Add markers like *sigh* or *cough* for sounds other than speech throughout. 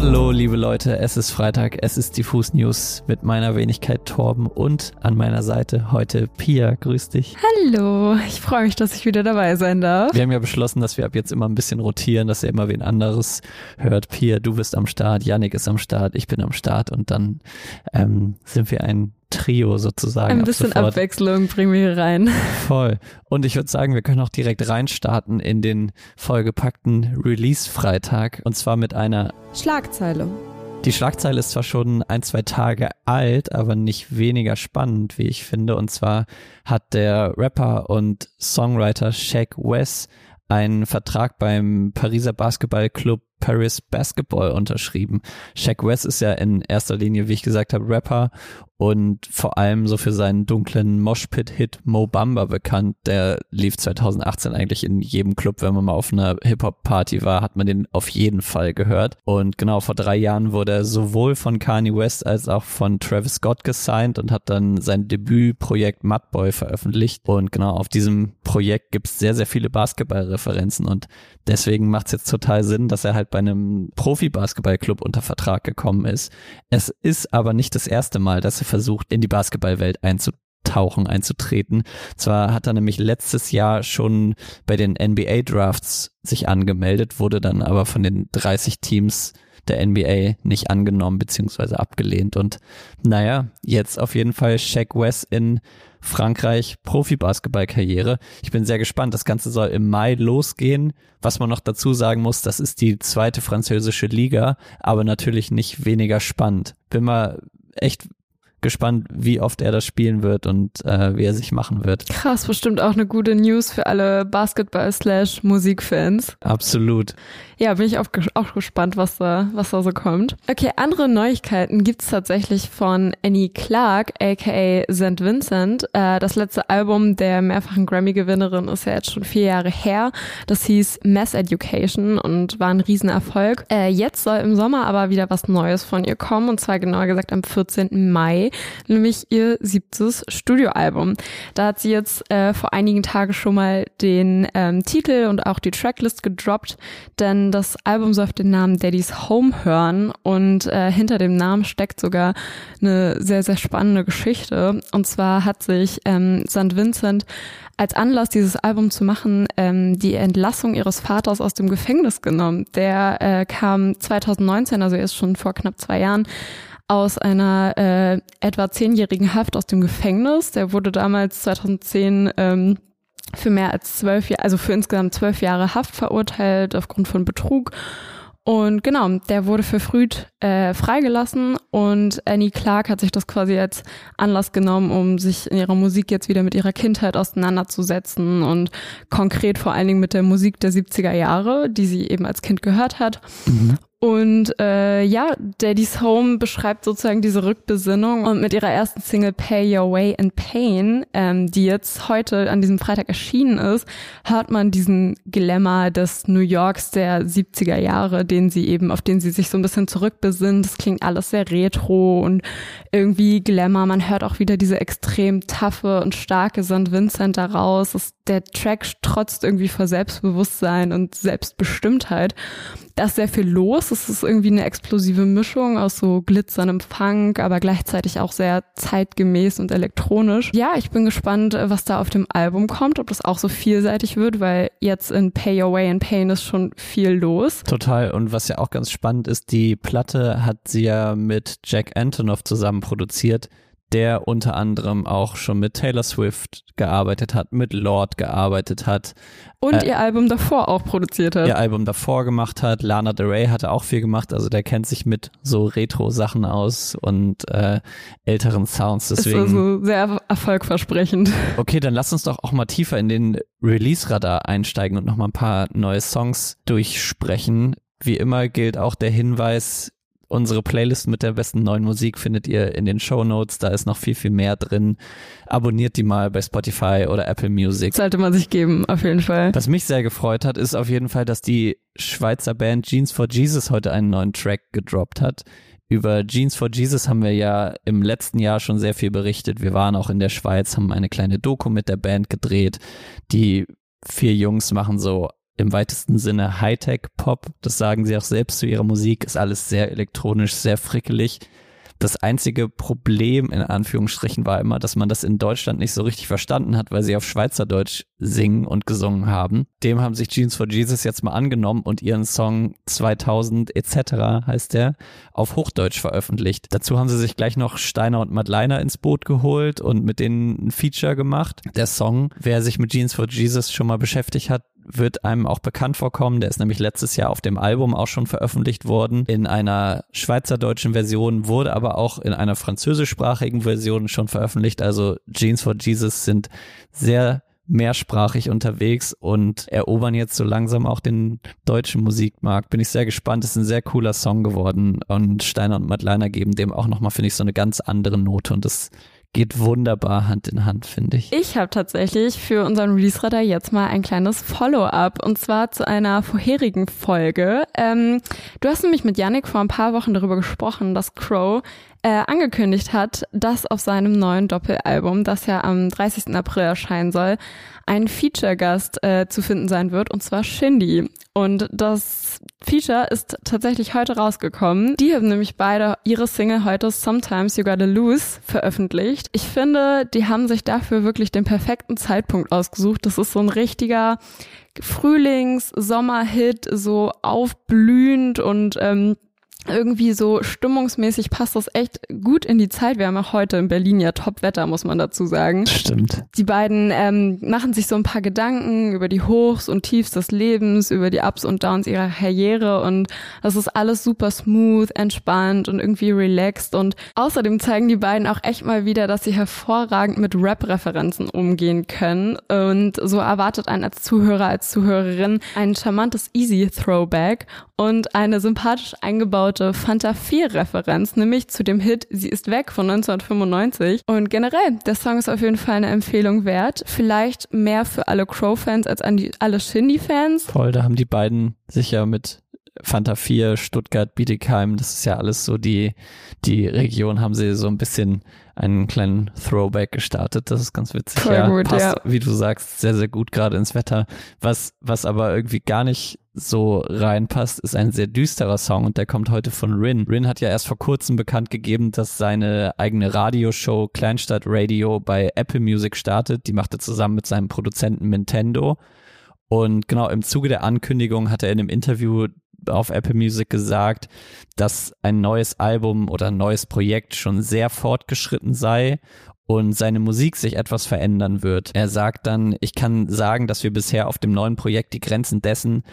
Hallo, liebe Leute, es ist Freitag, es ist Diffus News mit meiner Wenigkeit Torben und an meiner Seite heute Pia. Grüß dich. Hallo, ich freue mich, dass ich wieder dabei sein darf. Wir haben ja beschlossen, dass wir ab jetzt immer ein bisschen rotieren, dass ihr immer wen anderes hört. Pia, du bist am Start, Yannick ist am Start, ich bin am Start und dann ähm, sind wir ein Trio sozusagen. Ein bisschen Abwechslung bringen wir hier rein. *laughs* Voll. Und ich würde sagen, wir können auch direkt reinstarten in den vollgepackten Release-Freitag. Und zwar mit einer Schlagzeile. Die Schlagzeile ist zwar schon ein, zwei Tage alt, aber nicht weniger spannend, wie ich finde. Und zwar hat der Rapper und Songwriter Shaq West einen Vertrag beim Pariser Basketballclub Paris Basketball unterschrieben. Shaq West ist ja in erster Linie, wie ich gesagt habe, Rapper und vor allem so für seinen dunklen Moshpit-Hit Mo Bamba bekannt. Der lief 2018 eigentlich in jedem Club, wenn man mal auf einer Hip-Hop-Party war, hat man den auf jeden Fall gehört. Und genau vor drei Jahren wurde er sowohl von Kanye West als auch von Travis Scott gesigned und hat dann sein Debütprojekt Mudboy veröffentlicht. Und genau auf diesem Projekt gibt es sehr, sehr viele Basketball-Referenzen und deswegen macht es jetzt total Sinn, dass er halt bei einem Profi-Basketball-Club unter Vertrag gekommen ist. Es ist aber nicht das erste Mal, dass er versucht, in die Basketballwelt einzutauchen, einzutreten. Zwar hat er nämlich letztes Jahr schon bei den NBA Drafts sich angemeldet, wurde dann aber von den 30 Teams der NBA nicht angenommen bzw. abgelehnt. Und naja, jetzt auf jeden Fall Shaq West in Frankreich Profi-Basketball-Karriere. Ich bin sehr gespannt. Das Ganze soll im Mai losgehen. Was man noch dazu sagen muss, das ist die zweite französische Liga, aber natürlich nicht weniger spannend. Bin mal echt gespannt, wie oft er das spielen wird und äh, wie er sich machen wird. Krass, bestimmt auch eine gute News für alle Basketball-Slash-Musikfans. Absolut. Ja, bin ich auch, auch gespannt, was da, was da so kommt. Okay, andere Neuigkeiten gibt's tatsächlich von Annie Clark, aka St. Vincent. Äh, das letzte Album der mehrfachen Grammy-Gewinnerin ist ja jetzt schon vier Jahre her. Das hieß Mass Education und war ein Riesenerfolg. Äh, jetzt soll im Sommer aber wieder was Neues von ihr kommen und zwar genauer gesagt am 14. Mai, nämlich ihr siebtes Studioalbum. Da hat sie jetzt äh, vor einigen Tagen schon mal den ähm, Titel und auch die Tracklist gedroppt, denn das Album soll auf den Namen Daddy's Home hören und äh, hinter dem Namen steckt sogar eine sehr, sehr spannende Geschichte. Und zwar hat sich ähm, St. Vincent als Anlass, dieses Album zu machen, ähm, die Entlassung ihres Vaters aus dem Gefängnis genommen. Der äh, kam 2019, also erst schon vor knapp zwei Jahren, aus einer äh, etwa zehnjährigen Haft aus dem Gefängnis. Der wurde damals 2010 ähm, für mehr als zwölf Jahre, also für insgesamt zwölf Jahre Haft verurteilt aufgrund von Betrug. Und genau, der wurde verfrüht äh, freigelassen und Annie Clark hat sich das quasi als Anlass genommen, um sich in ihrer Musik jetzt wieder mit ihrer Kindheit auseinanderzusetzen und konkret vor allen Dingen mit der Musik der 70er Jahre, die sie eben als Kind gehört hat. Mhm. Und äh, ja, Daddy's Home beschreibt sozusagen diese Rückbesinnung und mit ihrer ersten Single Pay Your Way in Pain, ähm, die jetzt heute an diesem Freitag erschienen ist, hört man diesen Glamour des New Yorks der 70er Jahre, den sie eben, auf den sie sich so ein bisschen zurückbesinnt. Das klingt alles sehr retro und irgendwie Glamour. Man hört auch wieder diese extrem taffe und starke St. Vincent daraus. Das, der Track trotzt irgendwie vor Selbstbewusstsein und Selbstbestimmtheit da ist sehr viel los. Es ist irgendwie eine explosive Mischung aus so glitzerndem Funk, aber gleichzeitig auch sehr zeitgemäß und elektronisch. Ja, ich bin gespannt, was da auf dem Album kommt, ob das auch so vielseitig wird, weil jetzt in Pay Your Way in Pain ist schon viel los. Total. Und was ja auch ganz spannend ist, die Platte hat sie ja mit Jack Antonoff zusammen produziert der unter anderem auch schon mit Taylor Swift gearbeitet hat, mit Lord gearbeitet hat. Und äh, ihr Album davor auch produziert hat. Ihr Album davor gemacht hat. Lana Del Rey hatte auch viel gemacht, also der kennt sich mit so Retro-Sachen aus und äh, älteren Sounds. Deswegen. Ist also sehr erfolgversprechend. Okay, dann lass uns doch auch mal tiefer in den Release-Radar einsteigen und nochmal ein paar neue Songs durchsprechen. Wie immer gilt auch der Hinweis, Unsere Playlist mit der besten neuen Musik findet ihr in den Show Notes. Da ist noch viel, viel mehr drin. Abonniert die mal bei Spotify oder Apple Music. Sollte man sich geben, auf jeden Fall. Was mich sehr gefreut hat, ist auf jeden Fall, dass die Schweizer Band Jeans for Jesus heute einen neuen Track gedroppt hat. Über Jeans for Jesus haben wir ja im letzten Jahr schon sehr viel berichtet. Wir waren auch in der Schweiz, haben eine kleine Doku mit der Band gedreht. Die vier Jungs machen so im weitesten Sinne Hightech-Pop. Das sagen sie auch selbst zu ihrer Musik. Ist alles sehr elektronisch, sehr frickelig. Das einzige Problem in Anführungsstrichen war immer, dass man das in Deutschland nicht so richtig verstanden hat, weil sie auf Schweizerdeutsch singen und gesungen haben. Dem haben sich Jeans for Jesus jetzt mal angenommen und ihren Song 2000 etc. heißt der auf Hochdeutsch veröffentlicht. Dazu haben sie sich gleich noch Steiner und Madleiner ins Boot geholt und mit denen ein Feature gemacht. Der Song, wer sich mit Jeans for Jesus schon mal beschäftigt hat, wird einem auch bekannt vorkommen. Der ist nämlich letztes Jahr auf dem Album auch schon veröffentlicht worden. In einer schweizerdeutschen Version wurde aber auch in einer französischsprachigen Version schon veröffentlicht. Also Jeans for Jesus sind sehr mehrsprachig unterwegs und erobern jetzt so langsam auch den deutschen Musikmarkt. Bin ich sehr gespannt. ist ein sehr cooler Song geworden und Steiner und Madleiner geben dem auch nochmal, finde ich, so eine ganz andere Note und das geht wunderbar Hand in Hand, finde ich. Ich habe tatsächlich für unseren Release-Radar jetzt mal ein kleines Follow-up und zwar zu einer vorherigen Folge. Ähm, du hast nämlich mit Yannick vor ein paar Wochen darüber gesprochen, dass Crow äh, angekündigt hat, dass auf seinem neuen Doppelalbum, das ja am 30. April erscheinen soll, ein Feature-Gast äh, zu finden sein wird, und zwar Shindy. Und das Feature ist tatsächlich heute rausgekommen. Die haben nämlich beide ihre Single heute Sometimes You Gotta Lose veröffentlicht. Ich finde, die haben sich dafür wirklich den perfekten Zeitpunkt ausgesucht. Das ist so ein richtiger Frühlings-Sommer-Hit, so aufblühend und ähm, irgendwie so stimmungsmäßig passt das echt gut in die Zeit. Wir haben auch heute in Berlin ja Top-Wetter, muss man dazu sagen. Stimmt. Die beiden ähm, machen sich so ein paar Gedanken über die Hochs und Tiefs des Lebens, über die Ups und Downs ihrer Karriere und das ist alles super smooth, entspannt und irgendwie relaxed und außerdem zeigen die beiden auch echt mal wieder, dass sie hervorragend mit Rap-Referenzen umgehen können und so erwartet einen als Zuhörer, als Zuhörerin ein charmantes Easy-Throwback und eine sympathisch eingebaute Fanta 4 Referenz, nämlich zu dem Hit Sie ist weg von 1995. Und generell, der Song ist auf jeden Fall eine Empfehlung wert. Vielleicht mehr für alle Crow-Fans als an die, alle Shindy-Fans. Voll, da haben die beiden sich ja mit Fanta 4, Stuttgart, Bietigheim, das ist ja alles so die, die Region, haben sie so ein bisschen einen kleinen Throwback gestartet. Das ist ganz witzig. Voll ja, gut, passt, ja. wie du sagst, sehr, sehr gut gerade ins Wetter. Was, was aber irgendwie gar nicht so reinpasst, ist ein sehr düsterer Song und der kommt heute von Rin. Rin hat ja erst vor kurzem bekannt gegeben, dass seine eigene Radioshow Kleinstadt Radio bei Apple Music startet. Die macht er zusammen mit seinem Produzenten Nintendo. Und genau im Zuge der Ankündigung hat er in einem Interview auf Apple Music gesagt, dass ein neues Album oder ein neues Projekt schon sehr fortgeschritten sei und seine Musik sich etwas verändern wird. Er sagt dann, ich kann sagen, dass wir bisher auf dem neuen Projekt die Grenzen dessen,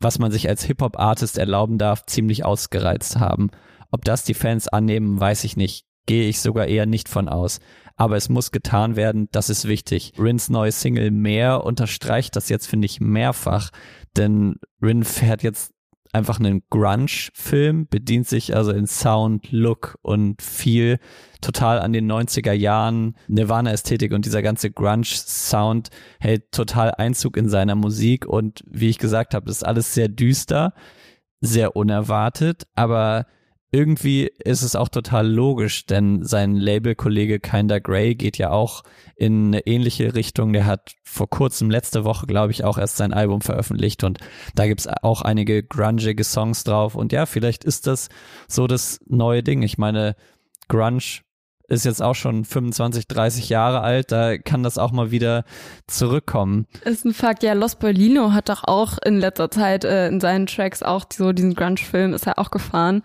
was man sich als Hip-Hop-Artist erlauben darf, ziemlich ausgereizt haben. Ob das die Fans annehmen, weiß ich nicht. Gehe ich sogar eher nicht von aus. Aber es muss getan werden, das ist wichtig. Rins neue Single Mehr unterstreicht das jetzt, finde ich, mehrfach. Denn Rin fährt jetzt einfach einen Grunge-Film, bedient sich also in Sound, Look und viel total an den 90er Jahren Nirvana-Ästhetik und dieser ganze Grunge-Sound hält total Einzug in seiner Musik und wie ich gesagt habe, ist alles sehr düster, sehr unerwartet, aber irgendwie ist es auch total logisch, denn sein Labelkollege Kinder Grey geht ja auch in eine ähnliche Richtung. Der hat vor kurzem, letzte Woche, glaube ich, auch erst sein Album veröffentlicht und da gibt's auch einige grungige Songs drauf. Und ja, vielleicht ist das so das neue Ding. Ich meine, Grunge ist jetzt auch schon 25, 30 Jahre alt, da kann das auch mal wieder zurückkommen. Ist ein Fakt, ja, Los Berlino hat doch auch in letzter Zeit äh, in seinen Tracks auch so diesen Grunge-Film ist er auch gefahren.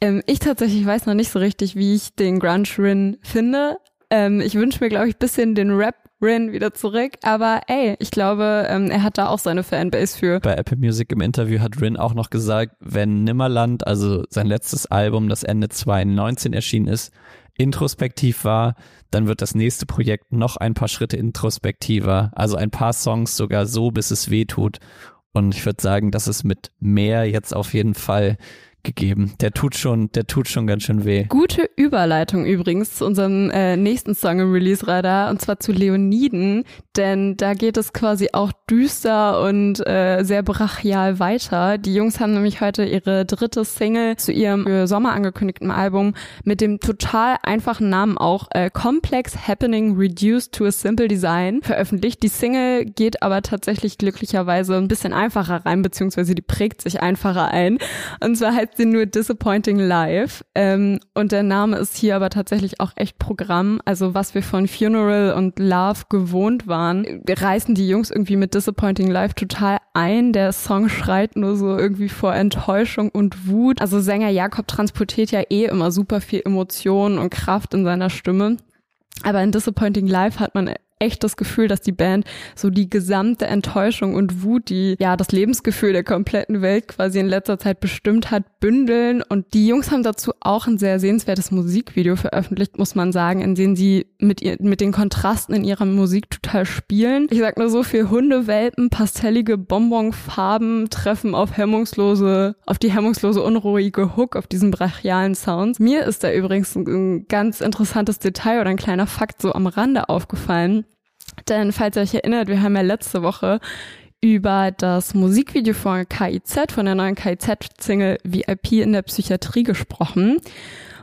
Ähm, ich tatsächlich weiß noch nicht so richtig, wie ich den Grunge-Rin finde. Ähm, ich wünsche mir, glaube ich, bisschen den Rap Rin wieder zurück. Aber ey, ich glaube, ähm, er hat da auch seine Fanbase für. Bei Apple Music im Interview hat Rin auch noch gesagt, wenn Nimmerland, also sein letztes Album, das Ende 2019 erschienen ist, introspektiv war, dann wird das nächste Projekt noch ein paar Schritte introspektiver. Also ein paar Songs sogar so, bis es weh tut. Und ich würde sagen, dass es mit mehr jetzt auf jeden Fall gegeben. Der tut schon, der tut schon ganz schön weh. Gute Überleitung übrigens zu unserem äh, nächsten Song im Release-Radar und zwar zu Leoniden, denn da geht es quasi auch düster und äh, sehr brachial weiter. Die Jungs haben nämlich heute ihre dritte Single zu ihrem für Sommer angekündigten Album mit dem total einfachen Namen auch äh, Complex Happening Reduced to a Simple Design veröffentlicht. Die Single geht aber tatsächlich glücklicherweise ein bisschen einfacher rein, beziehungsweise die prägt sich einfacher ein. Und zwar heißt sie nur Disappointing Life. Ähm, und der Name ist hier aber tatsächlich auch echt Programm. Also was wir von Funeral und Love gewohnt waren, reißen die Jungs irgendwie mit Disappointing Life total ein. Der Song schreit nur so irgendwie vor Enttäuschung und Wut. Also Sänger Jakob transportiert ja eh immer super viel Emotion und Kraft in seiner Stimme. Aber in Disappointing Life hat man echt das Gefühl, dass die Band so die gesamte Enttäuschung und Wut, die ja das Lebensgefühl der kompletten Welt quasi in letzter Zeit bestimmt hat, bündeln. Und die Jungs haben dazu auch ein sehr sehenswertes Musikvideo veröffentlicht, muss man sagen, in dem sie mit, ihr, mit den Kontrasten in ihrer Musik total spielen. Ich sag nur so viel Hundewelpen, pastellige Bonbonfarben treffen auf hemmungslose, auf die hemmungslose unruhige Hook, auf diesen brachialen Sounds. Mir ist da übrigens ein ganz interessantes Detail oder ein kleiner Fakt so am Rande aufgefallen. Denn falls ihr euch erinnert, wir haben ja letzte Woche über das Musikvideo von KIZ, von der neuen KIZ-Single VIP in der Psychiatrie gesprochen.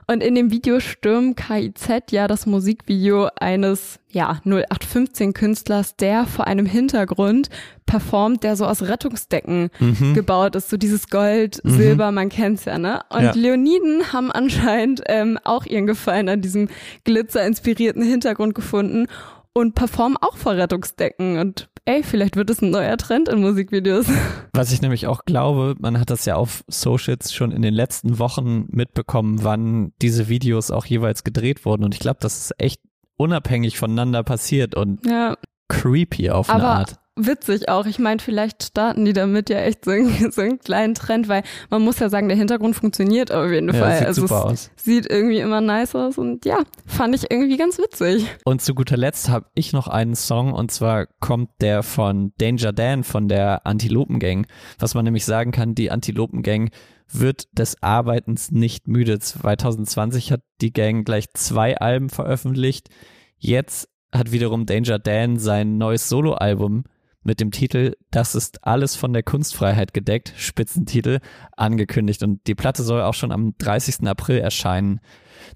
Und in dem Video stürmt KIZ ja das Musikvideo eines, ja, 0815-Künstlers, der vor einem Hintergrund performt, der so aus Rettungsdecken mhm. gebaut ist. So dieses Gold, mhm. Silber, man kennt's ja, ne? Und ja. Leoniden haben anscheinend ähm, auch ihren Gefallen an diesem glitzerinspirierten Hintergrund gefunden und performen auch vor Rettungsdecken. Und ey, vielleicht wird es ein neuer Trend in Musikvideos. *laughs* Was ich nämlich auch glaube, man hat das ja auf Socials schon in den letzten Wochen mitbekommen, wann diese Videos auch jeweils gedreht wurden. Und ich glaube, das ist echt unabhängig voneinander passiert und ja. creepy auf eine Aber Art witzig auch. Ich meine, vielleicht starten die damit ja echt so einen, *laughs* so einen kleinen Trend, weil man muss ja sagen, der Hintergrund funktioniert auf jeden ja, Fall. Sieht also super aus. sieht irgendwie immer nice aus und ja, fand ich irgendwie ganz witzig. Und zu guter Letzt habe ich noch einen Song und zwar kommt der von Danger Dan von der Antilopen Gang. Was man nämlich sagen kann, die Antilopen Gang wird des Arbeitens nicht müde. 2020 hat die Gang gleich zwei Alben veröffentlicht. Jetzt hat wiederum Danger Dan sein neues Soloalbum mit dem Titel Das ist alles von der Kunstfreiheit gedeckt, Spitzentitel, angekündigt. Und die Platte soll auch schon am 30. April erscheinen.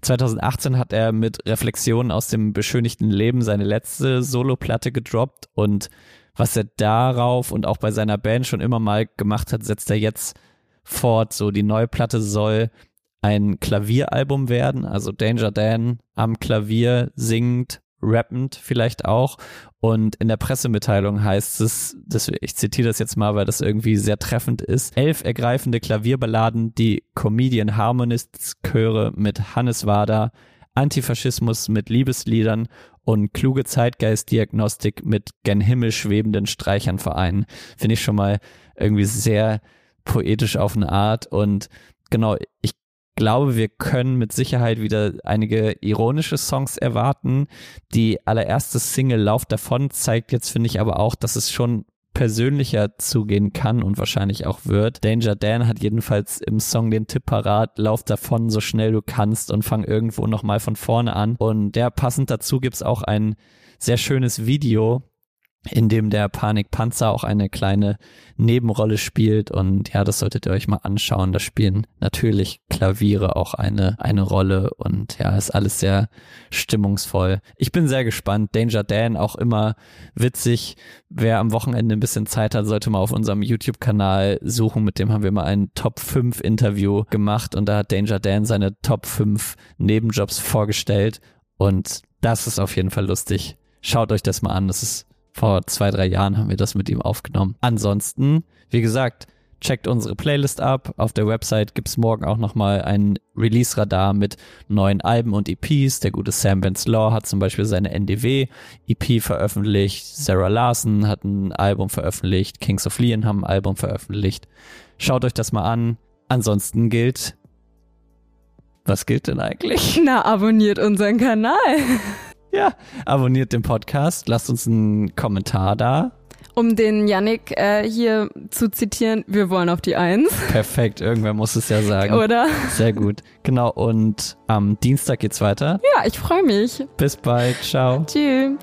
2018 hat er mit Reflexionen aus dem beschönigten Leben seine letzte Soloplatte gedroppt und was er darauf und auch bei seiner Band schon immer mal gemacht hat, setzt er jetzt fort. So, die neue Platte soll ein Klavieralbum werden, also Danger Dan am Klavier singt, rappend vielleicht auch. Und in der Pressemitteilung heißt es, das, ich zitiere das jetzt mal, weil das irgendwie sehr treffend ist, elf ergreifende Klavierballaden, die Comedian Harmonists Chöre mit Hannes Wader, Antifaschismus mit Liebesliedern und kluge Zeitgeistdiagnostik mit gen Himmel schwebenden Streichern vereinen. Finde ich schon mal irgendwie sehr poetisch auf eine Art und genau, ich glaube, wir können mit Sicherheit wieder einige ironische Songs erwarten. Die allererste Single Lauf davon zeigt jetzt, finde ich, aber auch, dass es schon persönlicher zugehen kann und wahrscheinlich auch wird. Danger Dan hat jedenfalls im Song den Tipp parat, lauf davon so schnell du kannst und fang irgendwo nochmal von vorne an. Und der passend dazu gibt's auch ein sehr schönes Video, in dem der Panikpanzer auch eine kleine Nebenrolle spielt und ja, das solltet ihr euch mal anschauen. Da spielen natürlich Klaviere auch eine, eine Rolle und ja, ist alles sehr stimmungsvoll. Ich bin sehr gespannt. Danger Dan auch immer witzig. Wer am Wochenende ein bisschen Zeit hat, sollte mal auf unserem YouTube-Kanal suchen. Mit dem haben wir mal ein Top 5 Interview gemacht und da hat Danger Dan seine Top 5 Nebenjobs vorgestellt und das ist auf jeden Fall lustig. Schaut euch das mal an. Das ist vor zwei, drei Jahren haben wir das mit ihm aufgenommen. Ansonsten, wie gesagt, checkt unsere Playlist ab. Auf der Website gibt's morgen auch nochmal ein Release-Radar mit neuen Alben und EPs. Der gute Sam Vance Law hat zum Beispiel seine NDW-EP veröffentlicht. Sarah Larson hat ein Album veröffentlicht. Kings of Leon haben ein Album veröffentlicht. Schaut euch das mal an. Ansonsten gilt. Was gilt denn eigentlich? Na, abonniert unseren Kanal. Ja, abonniert den Podcast, lasst uns einen Kommentar da. Um den Yannick äh, hier zu zitieren, wir wollen auf die Eins. Perfekt, irgendwer muss es ja sagen. Oder? Sehr gut. Genau, und am Dienstag geht's weiter. Ja, ich freue mich. Bis bald. Ciao. Tschüss.